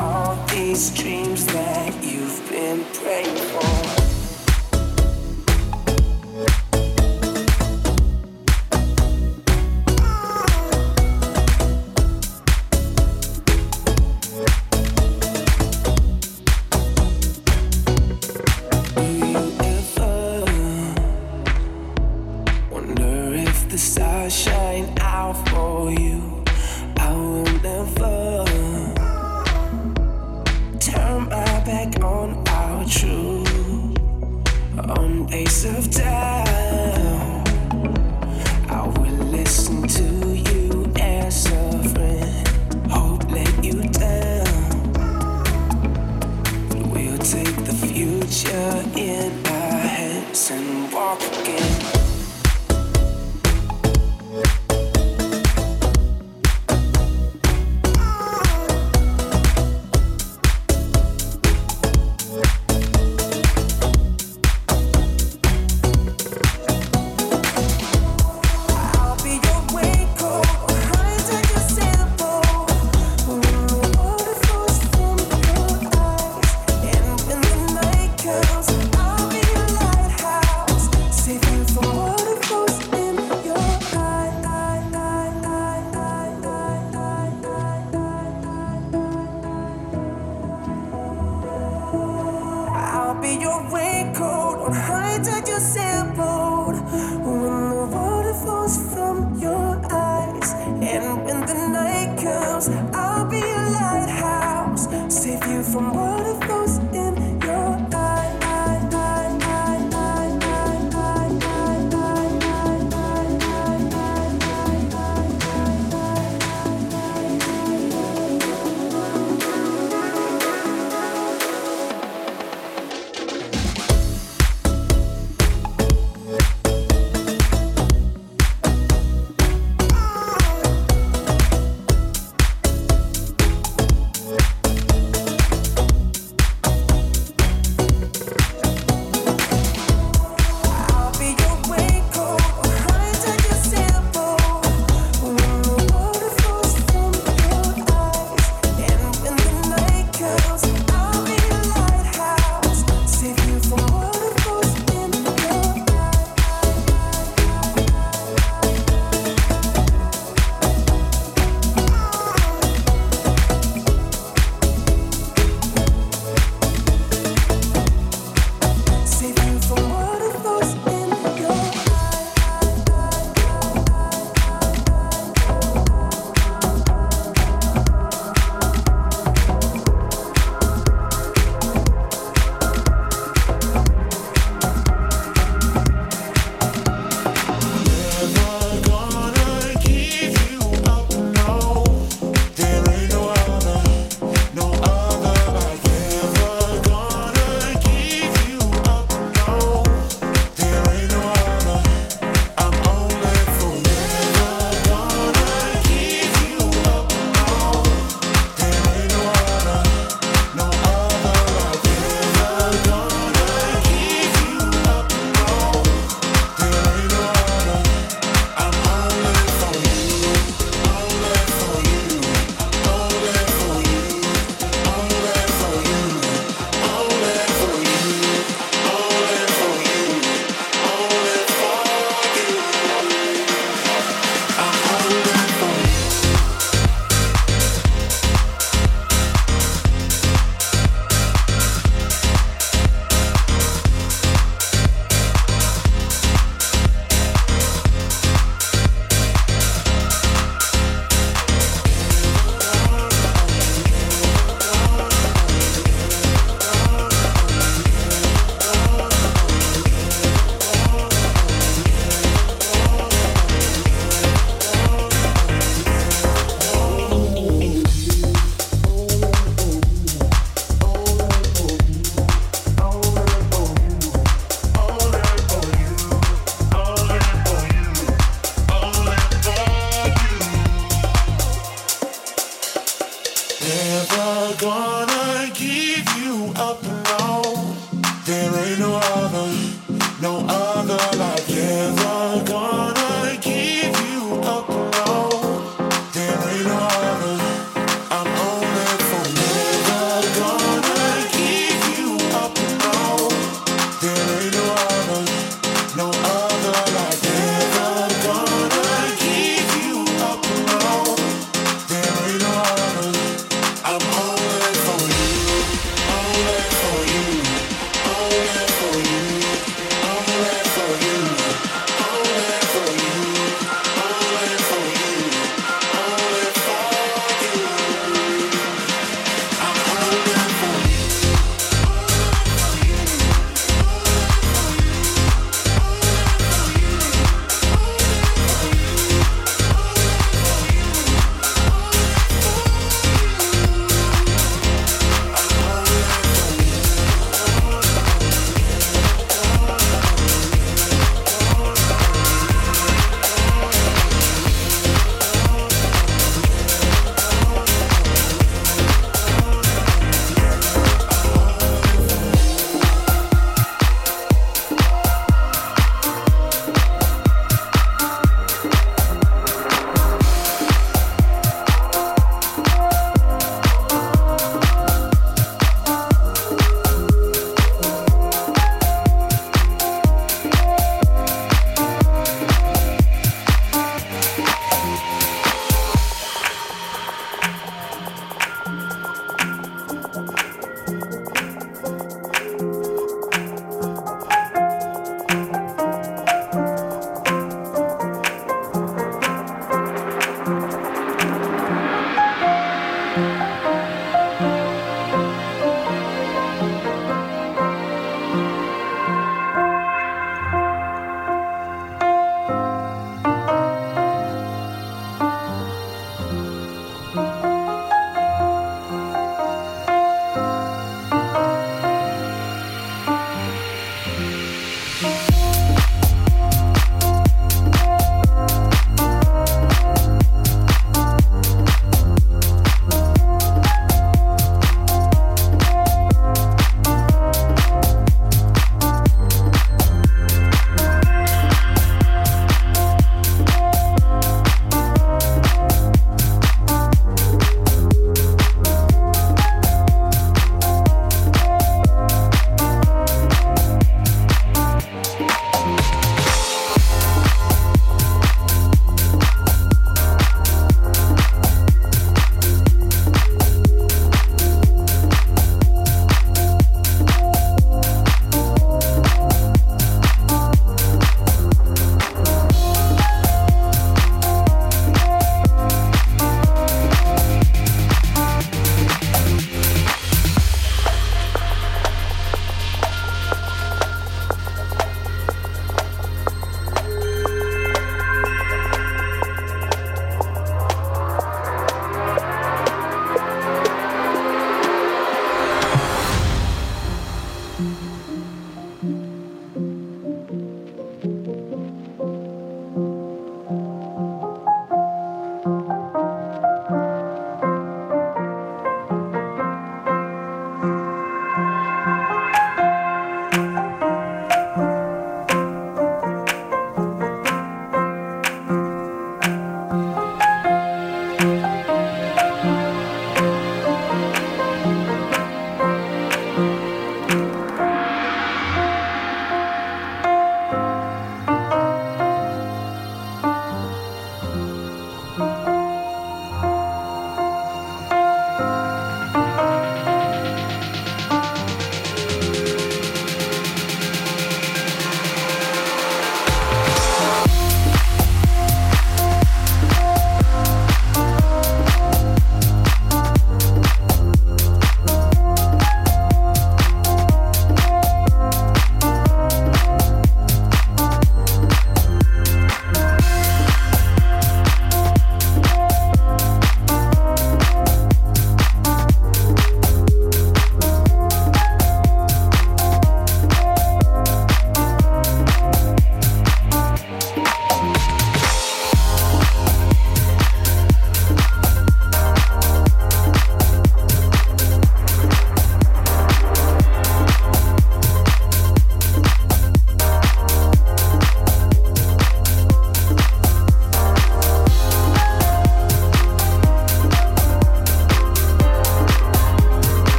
all these dreams that you've been praying for.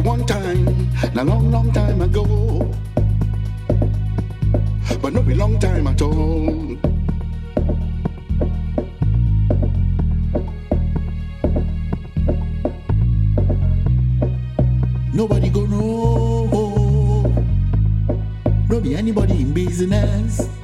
one time, a long, long time ago. But not a long time at all. Nobody go know. Nobody be anybody in business.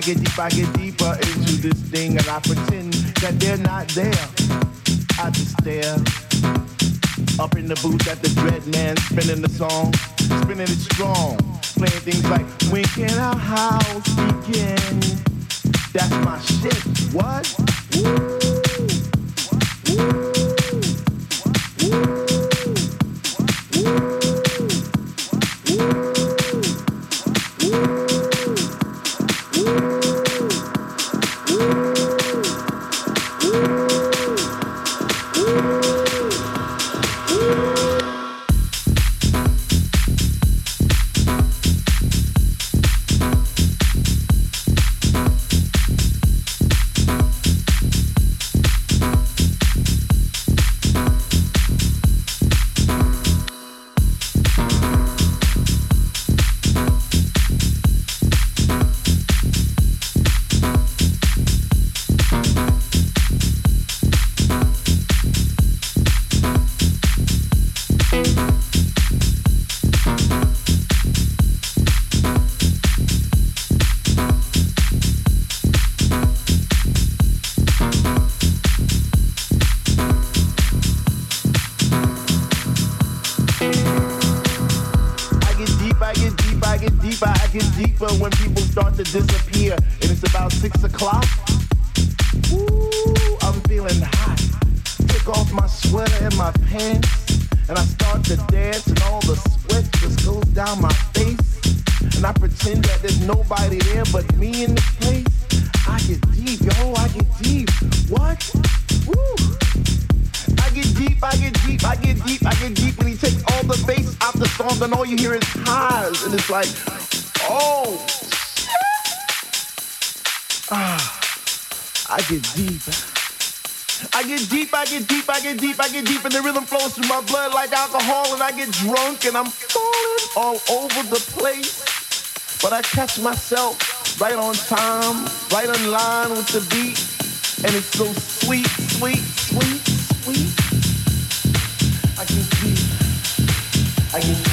I get deep, I get deeper into this thing and I pretend that they're not there. and I'm falling all over the place. But I catch myself right on time, right in line with the beat. And it's so sweet, sweet, sweet, sweet. I can feel. I can.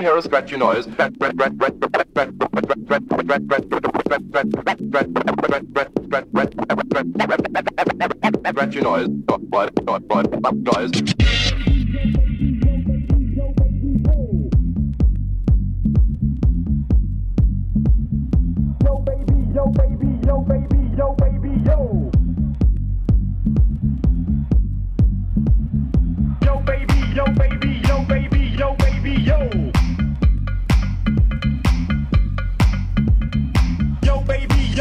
can hear a scratchy noise. Scratchy noise. Noise. Yo, baby.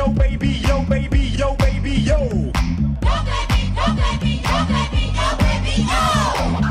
yo baby, yo baby, yo baby, yo. Yo baby, yo baby, yo baby, yo baby, yo.